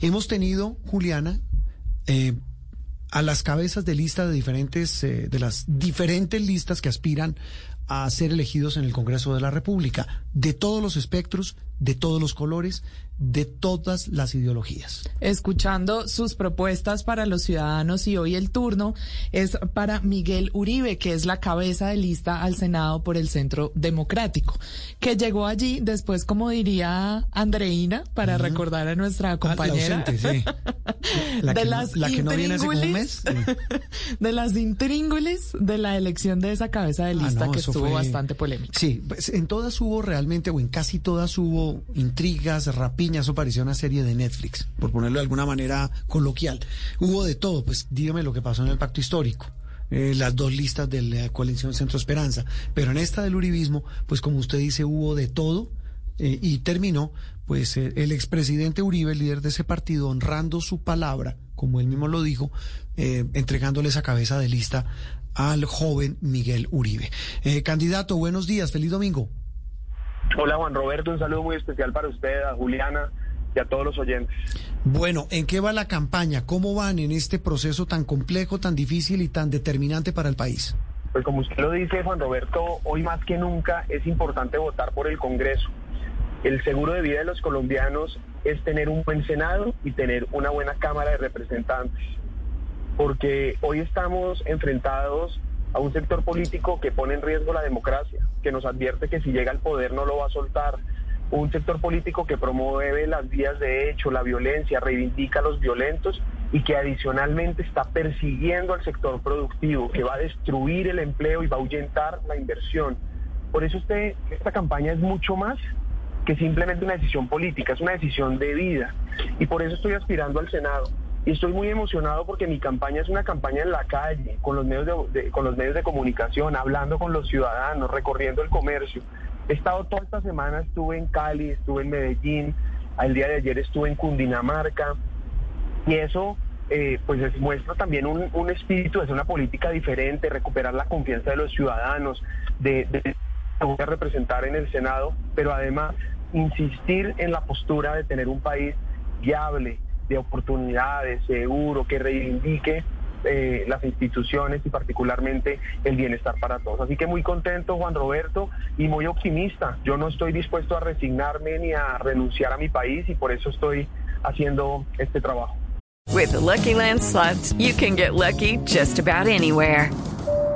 Hemos tenido, Juliana, eh, a las cabezas de lista de diferentes, eh, de las diferentes listas que aspiran a ser elegidos en el Congreso de la República, de todos los espectros, de todos los colores, de todas las ideologías. Escuchando sus propuestas para los ciudadanos y hoy el turno es para Miguel Uribe, que es la cabeza de lista al Senado por el Centro Democrático, que llegó allí después, como diría Andreina, para recordar a nuestra compañera, Ah, la ausente, sí. La de que no- las la que no viene hace como un mes. de las intríngulis de la elección de esa cabeza de Ah, lista no, que estuvo fue- bastante polémica. Sí, pues, en todas hubo realmente, o en casi todas hubo intrigas, rapiñas, eso parecía una serie de Netflix, por ponerlo de alguna manera coloquial. Hubo de todo, pues dígame lo que pasó en el pacto histórico. eh, las dos listas de la coalición Centro Esperanza. Pero en esta del Uribismo, pues como usted dice, hubo de todo eh, y terminó, pues eh, el expresidente Uribe, el líder de ese partido, honrando su palabra, como él mismo lo dijo, entregándole esa cabeza de lista al joven Miguel Uribe. Candidato, buenos días, feliz domingo. Hola Juan Roberto, un saludo muy especial para usted, a Juliana y a todos los oyentes. Bueno, ¿en qué va la campaña? ¿Cómo van en este proceso tan complejo, tan difícil y tan determinante para el país? Pues como usted lo dice, Juan Roberto, hoy más que nunca es importante votar por el Congreso. El seguro de vida de los colombianos es tener un buen Senado y tener una buena Cámara de Representantes. Porque hoy estamos enfrentados a un sector político que pone en riesgo la democracia, que nos advierte que si llega al poder no lo va a soltar. Un sector político que promueve las vías de hecho, la violencia, reivindica a los violentos y que adicionalmente está persiguiendo al sector productivo, que va a destruir el empleo y va a ahuyentar la inversión. Por eso usted, esta campaña es mucho más que simplemente una decisión política, es una decisión de vida. Y por eso estoy aspirando al Senado. Y estoy muy emocionado porque mi campaña es una campaña en la calle, con los medios de, con los medios de comunicación, hablando con los ciudadanos, recorriendo el comercio. He estado toda esta semana, estuve en Cali, estuve en Medellín, el día de ayer estuve en Cundinamarca, y eso eh, pues es- muestra también un, un espíritu, es una política diferente, recuperar la confianza de los ciudadanos, de, representar en el Senado, pero además insistir en la postura de tener un país viable, de oportunidades, seguro, que reivindique eh, las instituciones y particularmente el bienestar para todos. Así que muy contento, Juan Roberto, y muy optimista. Yo no estoy dispuesto a resignarme ni a renunciar a mi país y por eso estoy haciendo este trabajo. With Lucky Land slots, you can get lucky just about anywhere.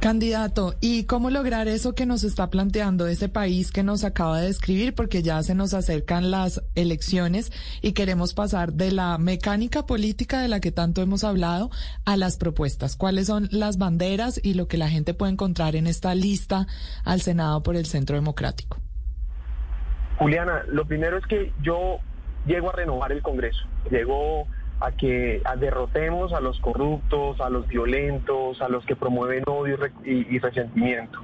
Candidato, ¿y cómo lograr eso que nos está planteando ese país que nos acaba de describir? Porque ya se nos acercan las elecciones y queremos pasar de la mecánica política de la que tanto hemos hablado a las propuestas. ¿Cuáles son las banderas y lo que la gente puede encontrar en esta lista al Senado por el Centro Democrático? Juliana, lo primero es que yo llego a renovar el Congreso, llego a que derrotemos a los corruptos, a los violentos, a los que promueven odio y, y resentimiento.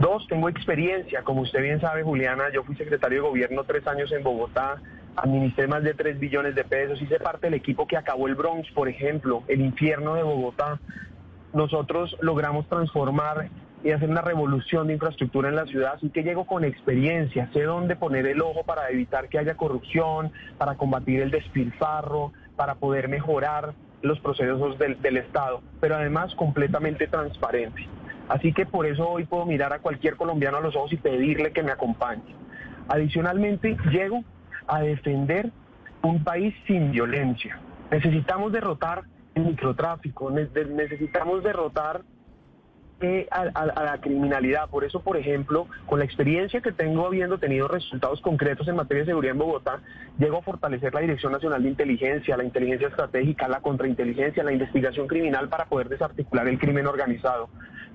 Dos, tengo experiencia, como usted bien sabe, Juliana, yo fui secretario de gobierno tres años en Bogotá, administré más de tres billones de pesos, hice parte del equipo que acabó el Bronx, por ejemplo, el infierno de Bogotá. Nosotros logramos transformar y hacer una revolución de infraestructura en la ciudad, así que llego con experiencia, sé dónde poner el ojo para evitar que haya corrupción, para combatir el despilfarro, para poder mejorar los procesos del, Estado, pero además completamente transparente. Así que por eso hoy puedo mirar a cualquier colombiano a los ojos y pedirle que me acompañe. Adicionalmente, llego a defender un país sin violencia. Necesitamos derrotar el microtráfico. necesitamos derrotar eh, a, la criminalidad. Por eso, por ejemplo, con la experiencia que tengo habiendo tenido resultados concretos en materia de seguridad en Bogotá, llego a fortalecer la Dirección Nacional de Inteligencia, la inteligencia estratégica, la contrainteligencia, la investigación criminal para poder desarticular el crimen organizado.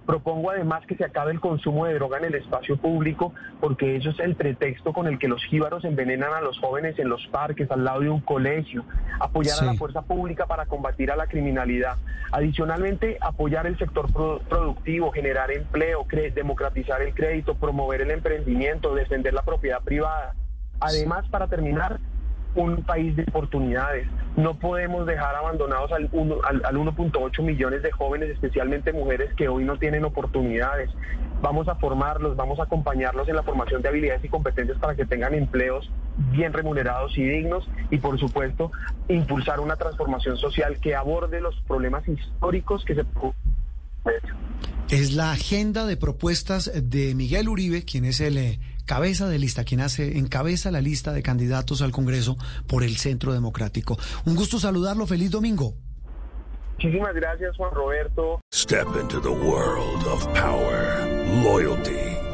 Propongo además que se acabe el consumo de droga en el espacio público porque eso es el pretexto con el que los jíbaros envenenan a los jóvenes en los parques, al lado de un colegio. Apoyar a la fuerza pública para combatir a la criminalidad. Adicionalmente, apoyar el sector productivo, generar empleo, democratizar el crédito, promover el emprendimiento, defender la propiedad privada. Además, para terminar, un país de oportunidades. No podemos dejar abandonados al, al, 1.8 millones de jóvenes, especialmente mujeres que hoy no tienen oportunidades. Vamos a formarlos, vamos a acompañarlos en la formación de habilidades y competencias para que tengan empleos bien remunerados y dignos y por supuesto impulsar una transformación social que aborde los problemas históricos que se es la agenda de propuestas de Miguel Uribe, quien es el eh, cabeza de lista, quien hace, encabeza la lista de candidatos al Congreso por el Centro Democrático. Un gusto saludarlo, feliz domingo. Muchísimas gracias, Juan Roberto. Step into the world of power, loyalty